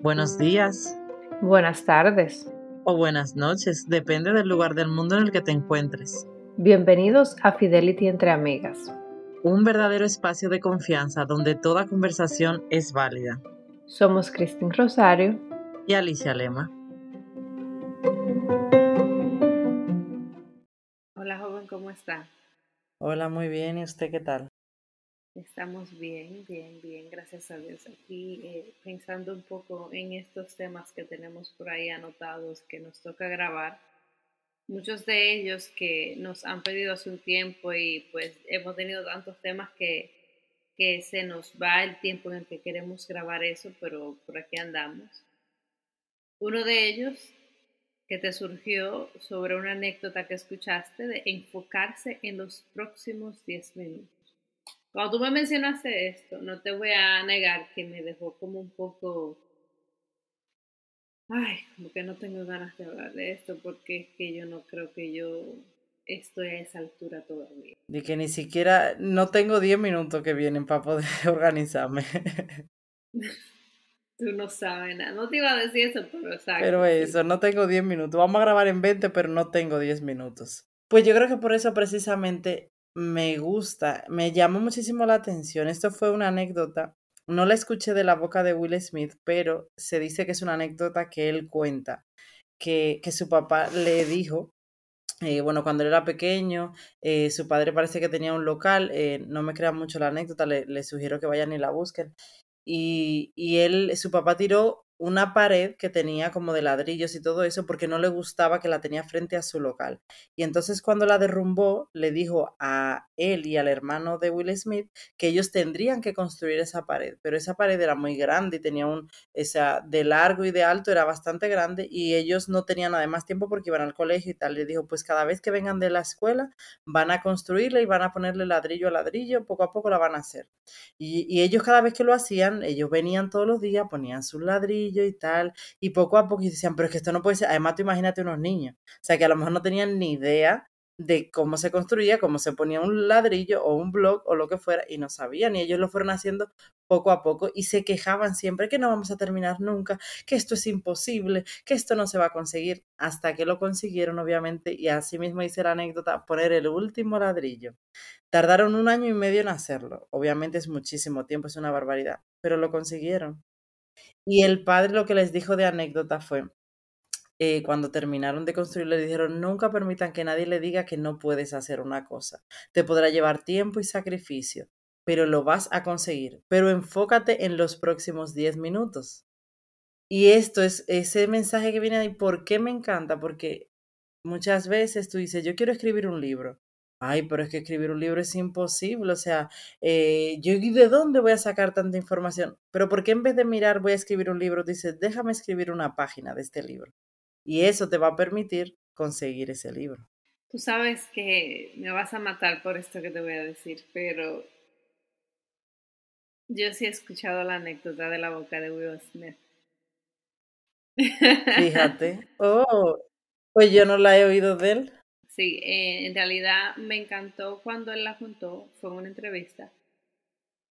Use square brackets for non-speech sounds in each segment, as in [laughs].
Buenos días. Buenas tardes. O buenas noches, depende del lugar del mundo en el que te encuentres. Bienvenidos a Fidelity entre Amigas. Un verdadero espacio de confianza donde toda conversación es válida. Somos Cristín Rosario y Alicia Lema. Hola joven, ¿cómo está? Hola, muy bien. ¿Y usted qué tal? Estamos bien, bien, bien, gracias a Dios. Aquí eh, pensando un poco en estos temas que tenemos por ahí anotados que nos toca grabar. Muchos de ellos que nos han pedido hace un tiempo y pues hemos tenido tantos temas que, que se nos va el tiempo en el que queremos grabar eso, pero por aquí andamos. Uno de ellos que te surgió sobre una anécdota que escuchaste de enfocarse en los próximos 10 minutos. Cuando tú me mencionaste esto, no te voy a negar que me dejó como un poco, ay, como que no tengo ganas de hablar de esto porque es que yo no creo que yo estoy a esa altura todavía. De que ni siquiera, no tengo 10 minutos que vienen para poder [laughs] organizarme. [laughs] Tú no sabes nada. No te iba a decir eso, pero exacto. Pero eso, no tengo 10 minutos. Vamos a grabar en 20, pero no tengo 10 minutos. Pues yo creo que por eso precisamente me gusta, me llamó muchísimo la atención. Esto fue una anécdota, no la escuché de la boca de Will Smith, pero se dice que es una anécdota que él cuenta, que, que su papá le dijo, eh, bueno, cuando él era pequeño, eh, su padre parece que tenía un local, eh, no me crean mucho la anécdota, le, sugiero que vayan y la busquen. Y, y él, su papá tiró una pared que tenía como de ladrillos y todo eso porque no le gustaba que la tenía frente a su local. Y entonces cuando la derrumbó, le dijo a él y al hermano de Will Smith que ellos tendrían que construir esa pared, pero esa pared era muy grande y tenía un, esa, de largo y de alto era bastante grande y ellos no tenían además tiempo porque iban al colegio y tal. Le dijo, pues cada vez que vengan de la escuela van a construirla y van a ponerle ladrillo a ladrillo, poco a poco la van a hacer. Y, y ellos cada vez que lo hacían, ellos venían todos los días, ponían sus ladrillos, y tal, y poco a poco decían, pero es que esto no puede ser, además tú imagínate unos niños, o sea que a lo mejor no tenían ni idea de cómo se construía, cómo se ponía un ladrillo o un blog o lo que fuera, y no sabían, y ellos lo fueron haciendo poco a poco y se quejaban siempre que no vamos a terminar nunca, que esto es imposible, que esto no se va a conseguir, hasta que lo consiguieron, obviamente, y así mismo dice la anécdota, poner el último ladrillo. Tardaron un año y medio en hacerlo, obviamente es muchísimo tiempo, es una barbaridad, pero lo consiguieron. Y el padre lo que les dijo de anécdota fue, eh, cuando terminaron de construir, le dijeron, nunca permitan que nadie le diga que no puedes hacer una cosa. Te podrá llevar tiempo y sacrificio, pero lo vas a conseguir. Pero enfócate en los próximos 10 minutos. Y esto es ese mensaje que viene ahí, ¿por qué me encanta? Porque muchas veces tú dices, yo quiero escribir un libro. Ay, pero es que escribir un libro es imposible, o sea, eh, yo de dónde voy a sacar tanta información? Pero ¿por qué en vez de mirar voy a escribir un libro? Dices, déjame escribir una página de este libro. Y eso te va a permitir conseguir ese libro. Tú sabes que me vas a matar por esto que te voy a decir, pero yo sí he escuchado la anécdota de la boca de Will Smith. Fíjate. [laughs] Oh, pues yo no la he oído de él. Sí, eh, en realidad me encantó cuando él la contó, fue una entrevista,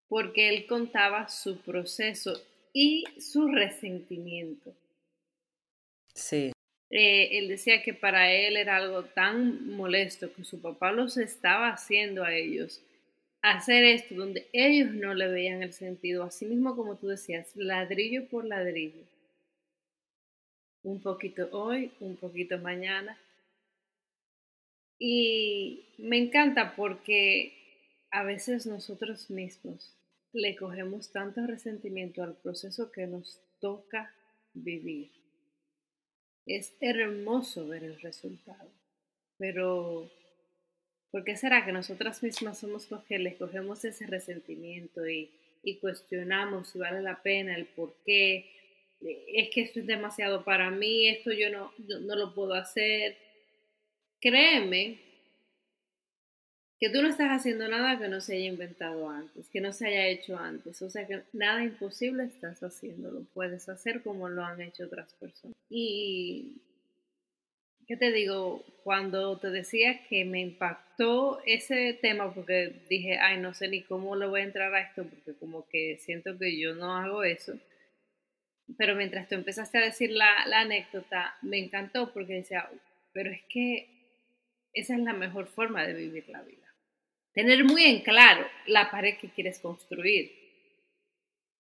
porque él contaba su proceso y su resentimiento. Sí. Eh, él decía que para él era algo tan molesto que su papá los estaba haciendo a ellos hacer esto donde ellos no le veían el sentido, así mismo como tú decías, ladrillo por ladrillo. Un poquito hoy, un poquito mañana, y me encanta porque a veces nosotros mismos le cogemos tanto resentimiento al proceso que nos toca vivir. Es hermoso ver el resultado, pero ¿por qué será que nosotras mismas somos los que le cogemos ese resentimiento y, cuestionamos si vale la pena, el por qué? Es que esto es demasiado para mí, esto yo no, no lo puedo hacer créeme que tú no estás haciendo nada que no se haya inventado antes, que no se haya hecho antes. O sea que nada imposible estás haciendo, lo puedes hacer como lo han hecho otras personas. Y ¿qué te digo? Cuando te decía que me impactó ese tema, porque dije, ay, no sé ni cómo le voy a entrar a esto, porque como que siento que yo no hago eso. Pero mientras tú empezaste a decir la, la anécdota, me encantó porque decía, pero es que esa es la mejor forma de vivir la vida. Tener muy en claro la pared que quieres construir,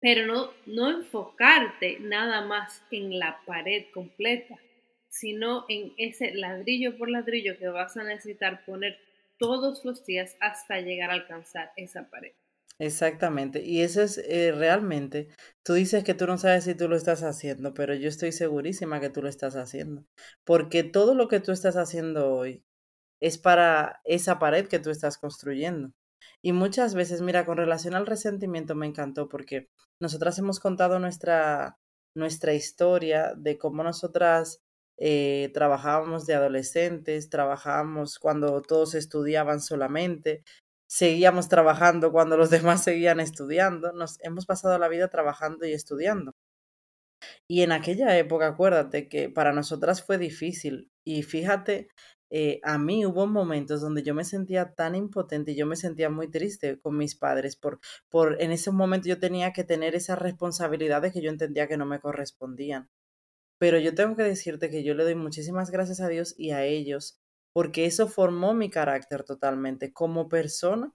pero no, no enfocarte nada más en la pared completa, sino en ese ladrillo por ladrillo que vas a necesitar poner todos los días hasta llegar a alcanzar esa pared. Exactamente, y eso es eh, realmente, tú dices que tú no sabes si tú lo estás haciendo, pero yo estoy segurísima que tú lo estás haciendo, porque todo lo que tú estás haciendo hoy es para esa pared que tú estás construyendo. Y muchas veces, mira, con relación al resentimiento me encantó porque nosotras hemos contado nuestra, nuestra historia de cómo nosotras eh, trabajábamos de adolescentes, trabajábamos cuando todos estudiaban solamente, seguíamos trabajando cuando los [laughs] demás seguían estudiando, nos hemos pasado la vida trabajando y estudiando. Y en aquella época, acuérdate que para nosotras fue difícil. Y fíjate, eh, a mí hubo momentos donde yo me sentía tan impotente y yo me sentía muy triste con mis padres por, por en ese momento yo tenía que tener esas responsabilidades que yo entendía que no me correspondían. Pero yo tengo que decirte que yo le doy muchísimas gracias a Dios y a ellos porque eso formó mi carácter totalmente como persona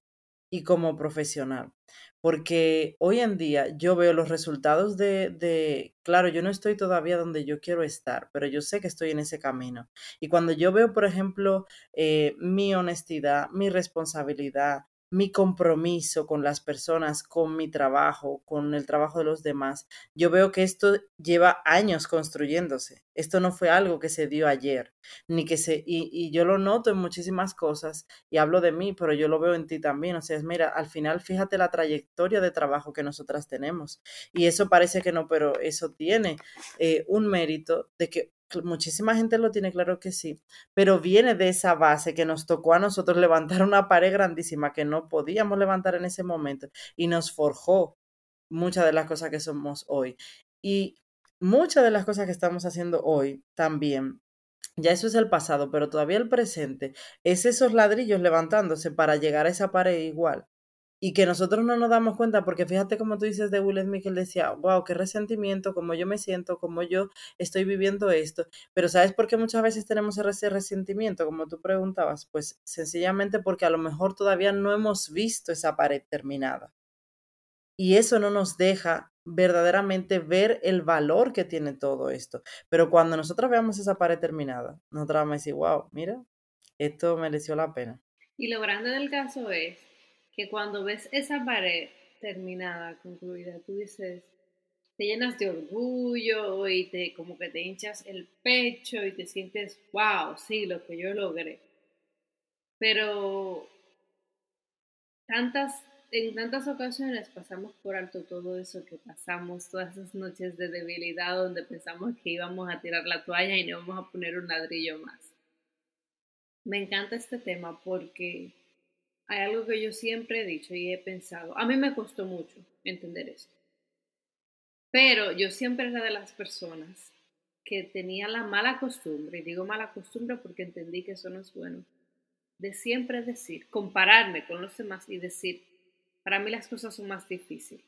y como profesional. Porque hoy en día yo veo los resultados de, de, claro, yo no estoy todavía donde yo quiero estar, pero yo sé que estoy en ese camino. Y cuando yo veo, por ejemplo, eh, mi honestidad, mi responsabilidad, mi compromiso con las personas, con mi trabajo, con el trabajo de los demás. Yo veo que esto lleva años construyéndose. Esto no fue algo que se dio ayer, ni que se, y, yo lo noto en muchísimas cosas y hablo de mí, pero yo lo veo en ti también. O sea, es, mira, al final fíjate la trayectoria de trabajo que nosotras tenemos. Y eso parece que no, pero eso tiene eh, un mérito de que muchísima gente lo tiene claro que sí, pero viene de esa base que nos tocó a nosotros levantar una pared grandísima que no podíamos levantar en ese momento y nos forjó muchas de las cosas que somos hoy. Y muchas de las cosas que estamos haciendo hoy también ya eso es el pasado, pero todavía el presente es esos ladrillos levantándose para llegar a esa pared igual y que nosotros no nos damos cuenta, porque fíjate como tú dices de Will Smith, que él decía, wow, qué resentimiento, cómo yo me siento, cómo yo estoy viviendo esto, pero ¿sabes por qué muchas veces tenemos ese resentimiento, como tú preguntabas? Pues sencillamente porque a lo mejor todavía no hemos visto esa pared terminada. Y eso no nos deja verdaderamente ver el valor que tiene todo esto. Pero cuando nosotros veamos esa pared terminada, nosotros vamos a decir, wow, mira, esto mereció la pena. Y lo grande del caso es que cuando ves esa pared terminada, concluida, tú dices, te llenas de orgullo y te como que te hinchas el pecho y te sientes, wow, sí, lo que yo logré. Pero tantas, en tantas ocasiones pasamos por alto todo eso que pasamos, todas esas noches de debilidad donde pensamos que íbamos a tirar la toalla y no vamos a poner un ladrillo más. Me encanta este tema porque hay algo que yo siempre he dicho y he pensado. A mí me costó mucho entender esto. Pero yo siempre era de las personas que tenía la mala costumbre, y digo mala costumbre porque entendí que eso no es bueno, de siempre decir, compararme con los demás y decir, para mí las cosas son más difíciles.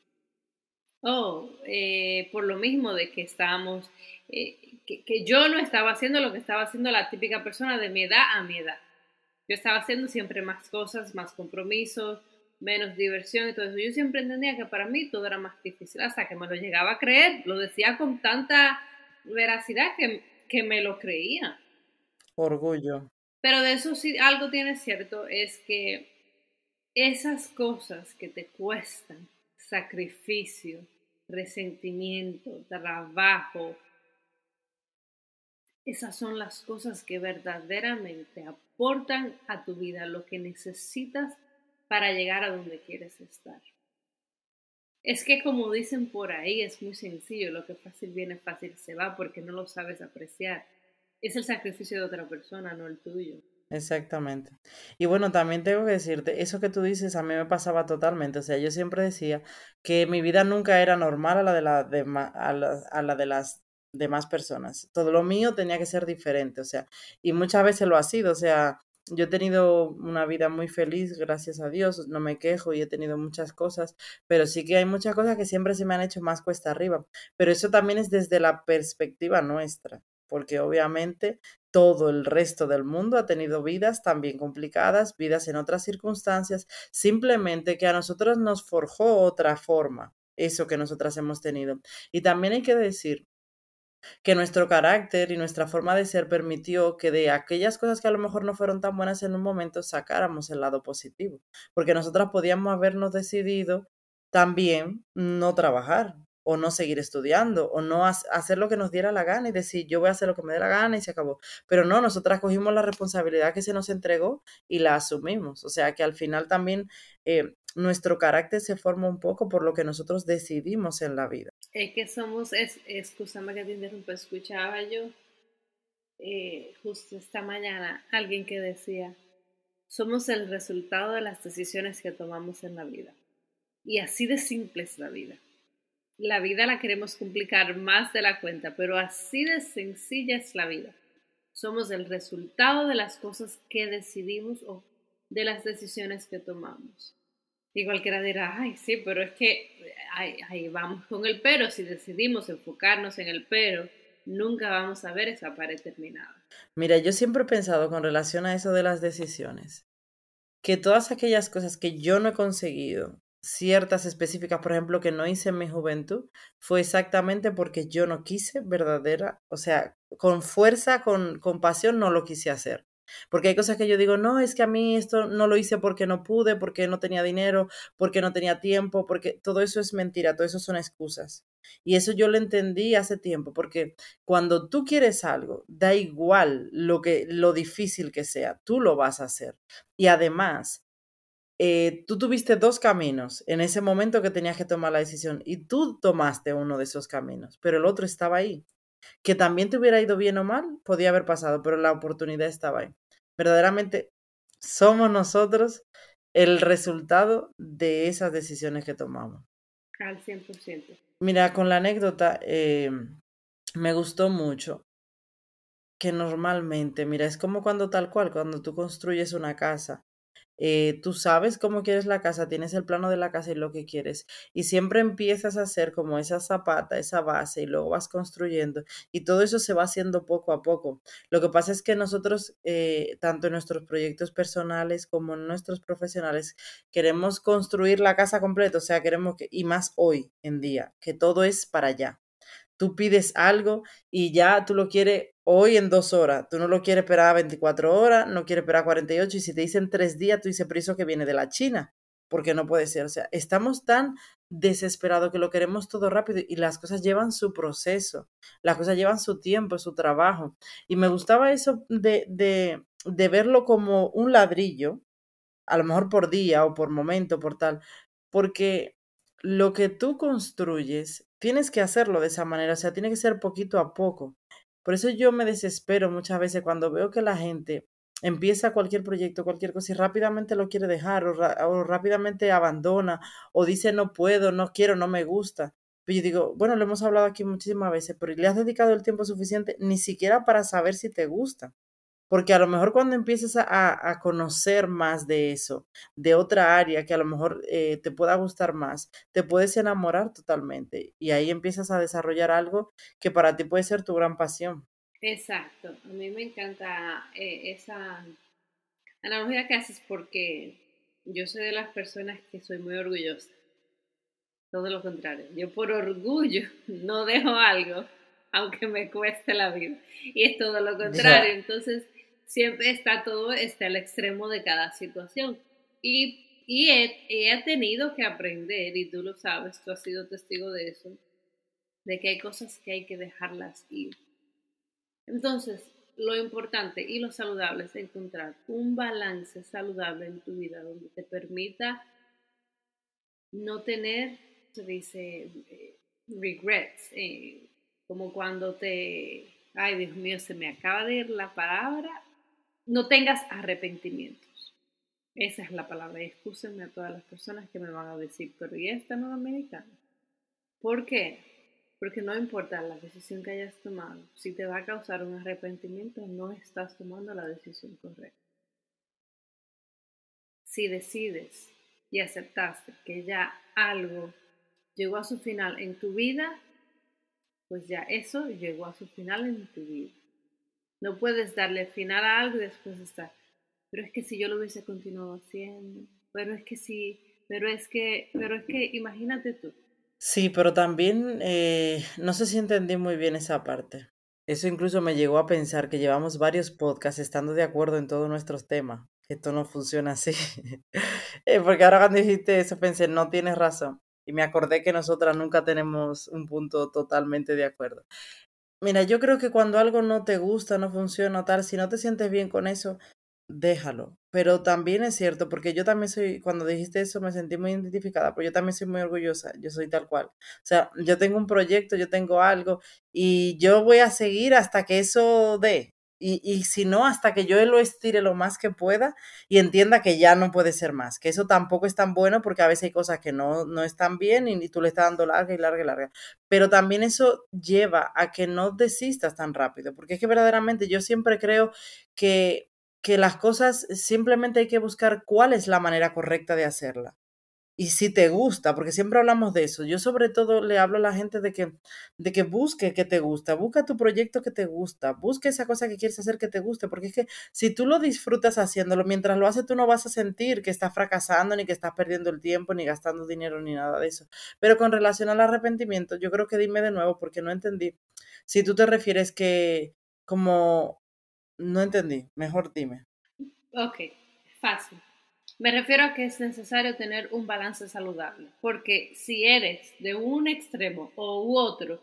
Oh, por lo mismo de que estábamos, eh, que yo no estaba haciendo lo que estaba haciendo la típica persona de mi edad a mi edad. Yo estaba haciendo siempre más cosas, más compromisos, menos diversión y todo eso. Yo siempre entendía que para mí todo era más difícil, hasta que me lo llegaba a creer. Lo decía con tanta veracidad que, que me lo creía. Orgullo. Pero de eso sí, algo tiene cierto, es que esas cosas que te cuestan, sacrificio, resentimiento, trabajo, esas son las cosas que verdaderamente aportan a tu vida lo que necesitas para llegar a donde quieres estar. Es que como dicen por ahí, es muy sencillo, lo que fácil viene, fácil se va porque no lo sabes apreciar. Es el sacrificio de otra persona, no el tuyo. Exactamente. Y bueno, también tengo que decirte, eso que tú dices a mí me pasaba totalmente. O sea, yo siempre decía que mi vida nunca era normal a la de, la de, a la de las de más personas. Todo lo mío tenía que ser diferente, o sea, y muchas veces lo ha sido, o sea, yo he tenido una vida muy feliz, gracias a Dios, no me quejo y he tenido muchas cosas, pero sí que hay muchas cosas que siempre se me han hecho más cuesta arriba. Pero eso también es desde la perspectiva nuestra, porque obviamente todo el resto del mundo ha tenido vidas también complicadas, vidas en otras circunstancias, simplemente que a nosotros nos forjó otra forma, eso que nosotras hemos tenido. Y también hay que decir que nuestro carácter y nuestra forma de ser permitió que de aquellas cosas que a lo mejor no fueron tan buenas en un momento sacáramos el lado positivo, porque nosotras podíamos habernos decidido también no trabajar o no seguir estudiando o no hacer lo que nos diera la gana y decir yo voy a hacer lo que me dé la gana y se acabó. Pero no, nosotras cogimos la responsabilidad que se nos entregó y la asumimos. O sea que al final también eh, nuestro carácter se forma un poco por lo que nosotros decidimos en la vida. Es que somos, es, excusame que te interrumpa, escuchaba yo eh, justo esta mañana alguien que decía, somos el resultado de las decisiones que tomamos en la vida. Y así de simple es la vida. La vida la queremos complicar más de la cuenta, pero así de sencilla es la vida. Somos el resultado de las cosas que decidimos o de las decisiones que tomamos. Y cualquiera dirá, ay, sí, pero es que ahí, vamos con el pero. Si decidimos enfocarnos en el pero, nunca vamos a ver esa pared terminada. Mira, yo siempre he pensado con relación a eso de las decisiones, que todas aquellas cosas que yo no he conseguido, ciertas específicas, por ejemplo, que no hice en mi juventud, fue exactamente porque yo no quise verdadera, o sea, con fuerza, con, con pasión, no lo quise hacer. Porque hay cosas que yo digo, no, es que a mí esto no lo hice porque no pude, porque no tenía dinero, porque no tenía tiempo, porque todo eso es mentira, todo eso son excusas. Y eso yo lo entendí hace tiempo, porque cuando tú quieres algo, da igual lo que lo difícil que sea, tú lo vas a hacer. Y además, eh, tú tuviste dos caminos en ese momento que tenías que tomar la decisión y tú tomaste uno de esos caminos, pero el otro estaba ahí. Que también te hubiera ido bien o mal, podía haber pasado, pero la oportunidad estaba ahí. Verdaderamente somos nosotros el resultado de esas decisiones que tomamos. Al 100%. Mira, con la anécdota, eh, me gustó mucho que normalmente, mira, es como cuando tal cual, cuando tú construyes una casa eh, tú sabes cómo quieres la casa, tienes el plano de la casa y lo que quieres, y siempre empiezas a hacer como esa zapata, esa base, y luego vas construyendo, y todo eso se va haciendo poco a poco. Lo que pasa es que nosotros, eh, tanto en nuestros proyectos personales como en nuestros profesionales, queremos construir la casa completa, o sea, queremos que, y más hoy en día, que todo es para allá. Tú pides algo y ya tú lo quieres hoy en dos horas. Tú no lo quieres esperar 24 horas, no quieres esperar 48 y si te dicen tres días, tú dices, pero eso que viene de la China, porque no puede ser. O sea, estamos tan desesperados que lo queremos todo rápido y las cosas llevan su proceso, las cosas llevan su tiempo, su trabajo. Y me gustaba eso de, de, de verlo como un ladrillo, a lo mejor por día o por momento, por tal, porque lo que tú construyes, tienes que hacerlo de esa manera, o sea, tiene que ser poquito a poco. Por eso yo me desespero muchas veces cuando veo que la gente empieza cualquier proyecto, cualquier cosa y rápidamente lo quiere dejar o, rápidamente abandona o dice no puedo, no quiero, no me gusta. Pero yo digo, bueno, lo hemos hablado aquí muchísimas veces, pero ¿le has dedicado el tiempo suficiente ni siquiera para saber si te gusta? Porque a lo mejor cuando empieces a, conocer más de eso, de otra área que a lo mejor eh, te pueda gustar más, te puedes enamorar totalmente y ahí empiezas a desarrollar algo que para ti puede ser tu gran pasión. Exacto, a mí me encanta eh, esa analogía que haces porque yo soy de las personas que soy muy orgullosa. Todo lo contrario, yo por orgullo [laughs] no dejo algo aunque me cueste la vida. Y es todo lo contrario. Entonces, siempre está todo, está al extremo de cada situación. Y, y he, he, tenido que aprender, y tú lo sabes, tú has sido testigo de eso, de que hay cosas que hay que dejarlas ir. Entonces, lo importante y lo saludable es encontrar un balance saludable en tu vida donde te permita no tener, se dice, eh, regrets, eh, como cuando te, ay Dios mío, se me acaba de ir la palabra, no tengas arrepentimientos. Esa es la palabra. Y excúsenme a todas las personas que me van a decir, pero ¿y esta no americana? ¿Por qué? Porque no importa la decisión que hayas tomado, si te va a causar un arrepentimiento, no estás tomando la decisión correcta. Si decides y aceptaste que ya algo llegó a su final en tu vida, pues ya eso llegó a su final en tu vida. No puedes darle final a algo y después estar, pero es que si yo lo hubiese continuado haciendo, pero es que sí, pero es que, pero es que imagínate tú. Sí, pero también eh, no sé si entendí muy bien esa parte. Eso incluso me llegó a pensar que llevamos varios podcasts estando de acuerdo en todos nuestros temas. Esto no funciona así. [laughs] Eh, porque ahora cuando dijiste eso pensé, no tienes razón. Y me acordé que nosotras nunca tenemos un punto totalmente de acuerdo. Mira, yo creo que cuando algo no te gusta, no funciona tal, si no te sientes bien con eso, déjalo. Pero también es cierto, porque yo también soy, cuando dijiste eso me sentí muy identificada, pero yo también soy muy orgullosa, yo soy tal cual. O sea, yo tengo un proyecto, yo tengo algo y yo voy a seguir hasta que eso dé. Y, y, si no, hasta que yo lo estire lo más que pueda y entienda que ya no puede ser más, que eso tampoco es tan bueno porque a veces hay cosas que no, no están bien y, y tú le estás dando larga y larga y larga. Pero también eso lleva a que no desistas tan rápido, porque es que verdaderamente yo siempre creo que, que las cosas simplemente hay que buscar cuál es la manera correcta de hacerla y si te gusta, porque siempre hablamos de eso. Yo sobre todo le hablo a la gente de que, de que busque que te gusta, busca tu proyecto que te gusta, busca esa cosa que quieres hacer que te guste, porque es que si tú lo disfrutas haciéndolo, mientras lo haces tú no vas a sentir que estás fracasando, ni que estás perdiendo el tiempo, ni gastando dinero, ni nada de eso. Pero con relación al arrepentimiento, yo creo que dime de nuevo, porque no entendí. Si tú te refieres que como... No entendí, mejor dime. Ok, fácil. Me refiero a que es necesario tener un balance saludable, porque si eres de un extremo o u otro,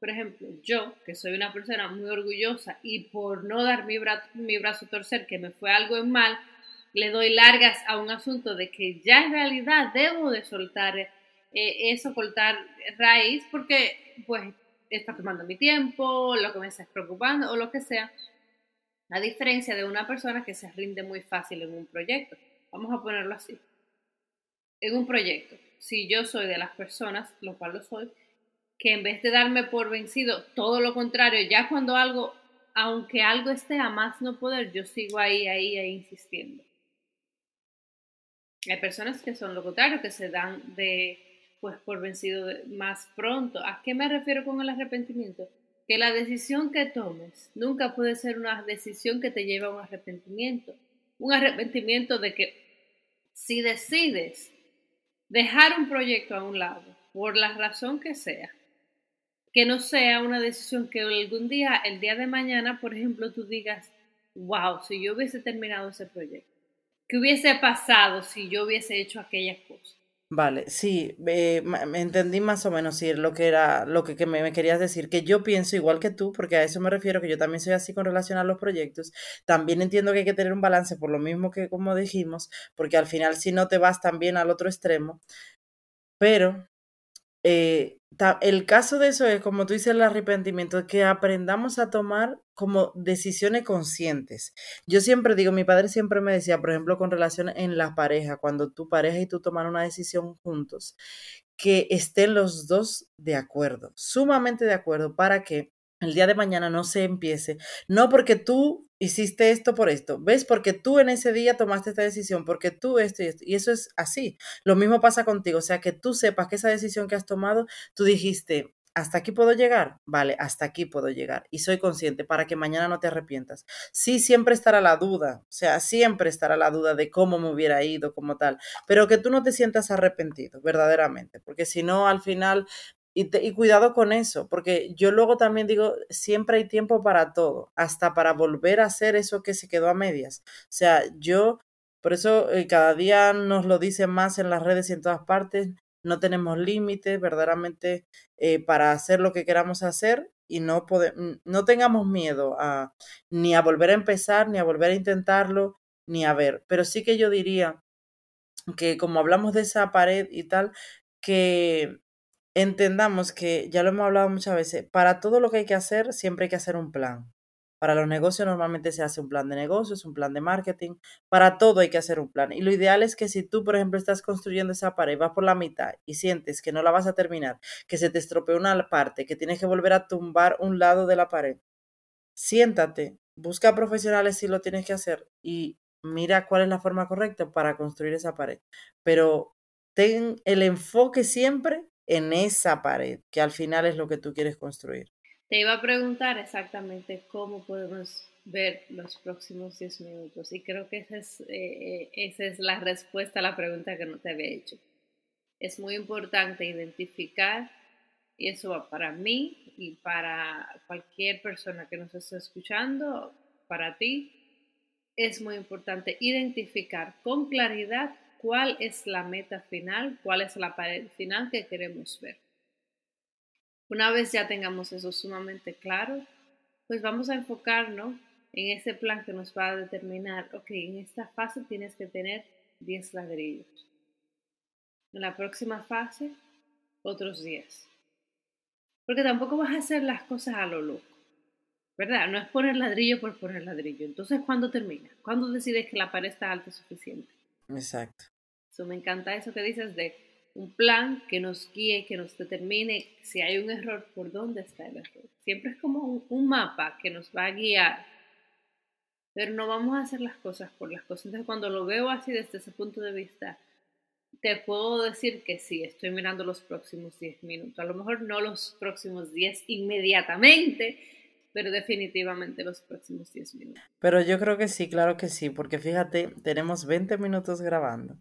por ejemplo, yo, que soy una persona muy orgullosa y por no dar mi, bra mi brazo torcer, que me fue algo en mal, le doy largas a un asunto de que ya en realidad debo de soltar eh, eso, cortar raíz, porque pues está tomando mi tiempo, lo que me está preocupando o lo que sea, a diferencia de una persona que se rinde muy fácil en un proyecto. Vamos a ponerlo así. En un proyecto, si yo soy de las personas, lo cual lo soy, que en vez de darme por vencido, todo lo contrario, ya cuando algo, aunque algo esté a más no poder, yo sigo ahí, ahí, ahí insistiendo. Hay personas que son lo contrario, que se dan de, pues, por vencido más pronto. ¿A qué me refiero con el arrepentimiento? Que la decisión que tomes nunca puede ser una decisión que te lleve a un arrepentimiento. Un arrepentimiento de que si decides dejar un proyecto a un lado, por la razón que sea, que no sea una decisión que algún día, el día de mañana, por ejemplo, tú digas, wow, si yo hubiese terminado ese proyecto, ¿qué hubiese pasado si yo hubiese hecho aquella cosa? Vale, sí, eh, me entendí más o menos sí, lo que era, lo que, me, querías decir, que yo pienso igual que tú, porque a eso me refiero, que yo también soy así con relación a los proyectos, también entiendo que hay que tener un balance por lo mismo que como dijimos, porque al final si no te vas también al otro extremo, pero eh, el caso de eso es, como tú dices, el arrepentimiento, que aprendamos a tomar como decisiones conscientes. Yo siempre digo, mi padre siempre me decía, por ejemplo, con relación en la pareja, cuando tu pareja y tú toman una decisión juntos, que estén los dos de acuerdo, sumamente de acuerdo, para que el día de mañana no se empiece, no porque tú hiciste esto por esto, ¿ves? Porque tú en ese día tomaste esta decisión, porque tú esto y esto, y eso es así. Lo mismo pasa contigo, o sea, que tú sepas que esa decisión que has tomado, tú dijiste, ¿hasta aquí puedo llegar? Vale, hasta aquí puedo llegar y soy consciente para que mañana no te arrepientas. Sí, siempre estará la duda, o sea, siempre estará la duda de cómo me hubiera ido, como tal, pero que tú no te sientas arrepentido, verdaderamente, porque si no, al final y, te, y, cuidado con eso, porque yo luego también digo, siempre hay tiempo para todo, hasta para volver a hacer eso que se quedó a medias. O sea, yo, por eso eh, cada día nos lo dicen más en las redes y en todas partes, no tenemos límites verdaderamente eh, para hacer lo que queramos hacer y no, podemos, no tengamos miedo a, ni a volver a empezar, ni a volver a intentarlo, ni a ver. Pero sí que yo diría que como hablamos de esa pared y tal, que entendamos que, ya lo hemos hablado muchas veces, para todo lo que hay que hacer, siempre hay que hacer un plan. Para los negocios normalmente se hace un plan de negocios, un plan de marketing. Para todo hay que hacer un plan. Y lo ideal es que si tú, por ejemplo, estás construyendo esa pared, vas por la mitad y sientes que no la vas a terminar, que se te estropeó una parte, que tienes que volver a tumbar un lado de la pared, siéntate, busca profesionales si lo tienes que hacer y mira cuál es la forma correcta para construir esa pared. Pero ten el enfoque siempre en esa pared, que al final es lo que tú quieres construir. Te iba a preguntar exactamente cómo podemos ver los próximos 10 minutos y creo que esa es, eh, esa es la respuesta a la pregunta que no te había hecho. Es muy importante identificar, y eso va para mí y para cualquier persona que nos esté escuchando, para ti, es muy importante identificar con claridad cuál es la meta final, cuál es la pared final que queremos ver. Una vez ya tengamos eso sumamente claro, pues vamos a enfocarnos en ese plan que nos va a determinar, ok, en esta fase tienes que tener 10 ladrillos. En la próxima fase, otros 10. Porque tampoco vas a hacer las cosas a lo loco, ¿verdad? No es poner ladrillo por poner ladrillo. Entonces, ¿cuándo termina? ¿Cuándo decides que la pared está alta suficiente? Exacto. Eso me encanta eso que dices de un plan que nos guíe, que nos determine si hay un error, por dónde está el error. Siempre es como un, mapa que nos va a guiar, pero no vamos a hacer las cosas por las cosas. Entonces, cuando lo veo así desde ese punto de vista, te puedo decir que sí, estoy mirando los próximos 10 minutos. A lo mejor no los próximos 10 inmediatamente, pero definitivamente los próximos 10 minutos. Pero yo creo que sí, claro que sí, porque fíjate, tenemos 20 minutos grabando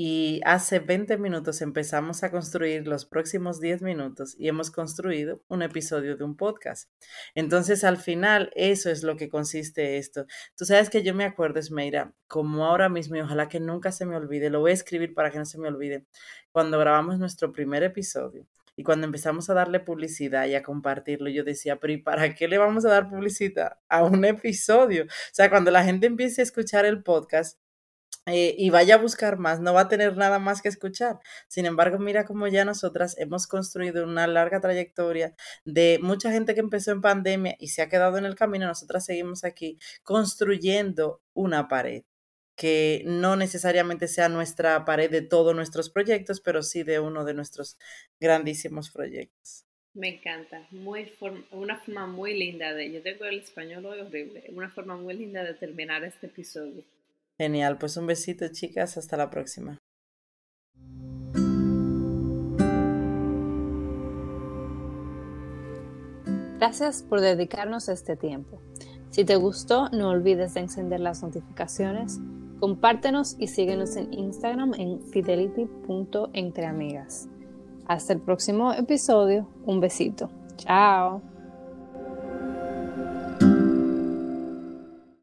y hace 20 minutos empezamos a construir los próximos 10 minutos y hemos construido un episodio de un podcast. Entonces, al final, eso es lo que consiste esto. Tú sabes que yo me acuerdo, Esmeira, como ahora mismo, y ojalá que nunca se me olvide, lo voy a escribir para que no se me olvide, cuando grabamos nuestro primer episodio. Y cuando empezamos a darle publicidad y a compartirlo, yo decía, pero ¿y para qué le vamos a dar publicidad a un episodio? O sea, cuando la gente empiece a escuchar el podcast, eh, y vaya a buscar más, no va a tener nada más que escuchar. Sin embargo, mira cómo ya nosotras hemos construido una larga trayectoria de mucha gente que empezó en pandemia y se ha quedado en el camino. Nosotras seguimos aquí construyendo una pared que no necesariamente sea nuestra pared de todos nuestros proyectos, pero sí de uno de nuestros grandísimos proyectos. Me encanta, muy una forma muy linda de, yo tengo el español hoy horrible, una forma muy linda de terminar este episodio. Genial, pues un besito chicas, hasta la próxima. Gracias por dedicarnos este tiempo. Si te gustó, no olvides de encender las notificaciones, compártenos y síguenos en Instagram en fidelity.entreamigas. Hasta el próximo episodio, un besito. Chao.